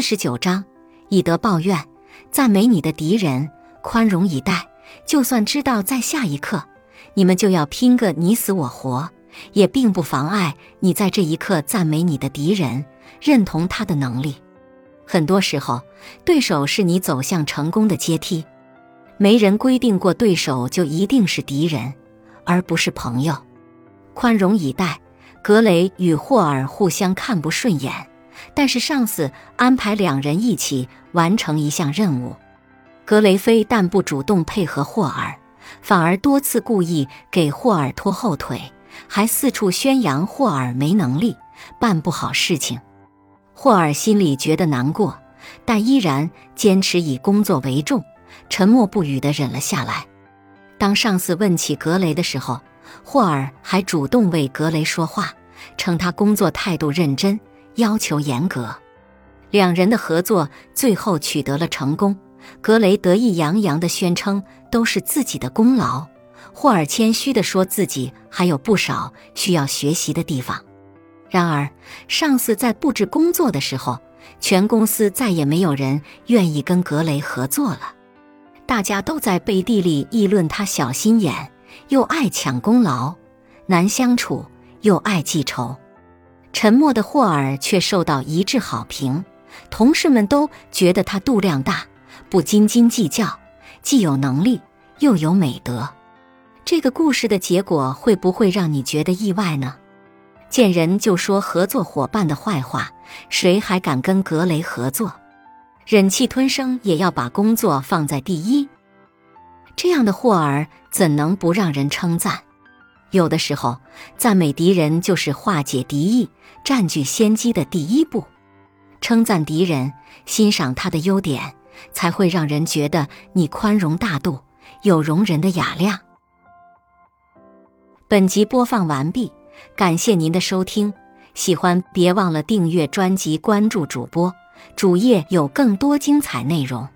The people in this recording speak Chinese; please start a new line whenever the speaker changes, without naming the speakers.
四十九章，以德报怨，赞美你的敌人，宽容以待。就算知道在下一刻你们就要拼个你死我活，也并不妨碍你在这一刻赞美你的敌人，认同他的能力。很多时候，对手是你走向成功的阶梯。没人规定过对手就一定是敌人，而不是朋友。宽容以待。格雷与霍尔互相看不顺眼，但是上司安排两人一起完成一项任务。格雷非但不主动配合霍尔，反而多次故意给霍尔拖后腿，还四处宣扬霍尔没能力，办不好事情。霍尔心里觉得难过，但依然坚持以工作为重，沉默不语地忍了下来。当上司问起格雷的时候，霍尔还主动为格雷说话，称他工作态度认真，要求严格。两人的合作最后取得了成功。格雷得意洋洋地宣称都是自己的功劳，霍尔谦虚地说自己还有不少需要学习的地方。然而，上司在布置工作的时候，全公司再也没有人愿意跟格雷合作了。大家都在背地里议论他小心眼。又爱抢功劳，难相处，又爱记仇。沉默的霍尔却受到一致好评，同事们都觉得他度量大，不斤斤计较，既有能力又有美德。这个故事的结果会不会让你觉得意外呢？见人就说合作伙伴的坏话，谁还敢跟格雷合作？忍气吞声也要把工作放在第一。这样的霍尔怎能不让人称赞？有的时候，赞美敌人就是化解敌意、占据先机的第一步。称赞敌人，欣赏他的优点，才会让人觉得你宽容大度，有容人的雅量。本集播放完毕，感谢您的收听。喜欢别忘了订阅专辑、关注主播，主页有更多精彩内容。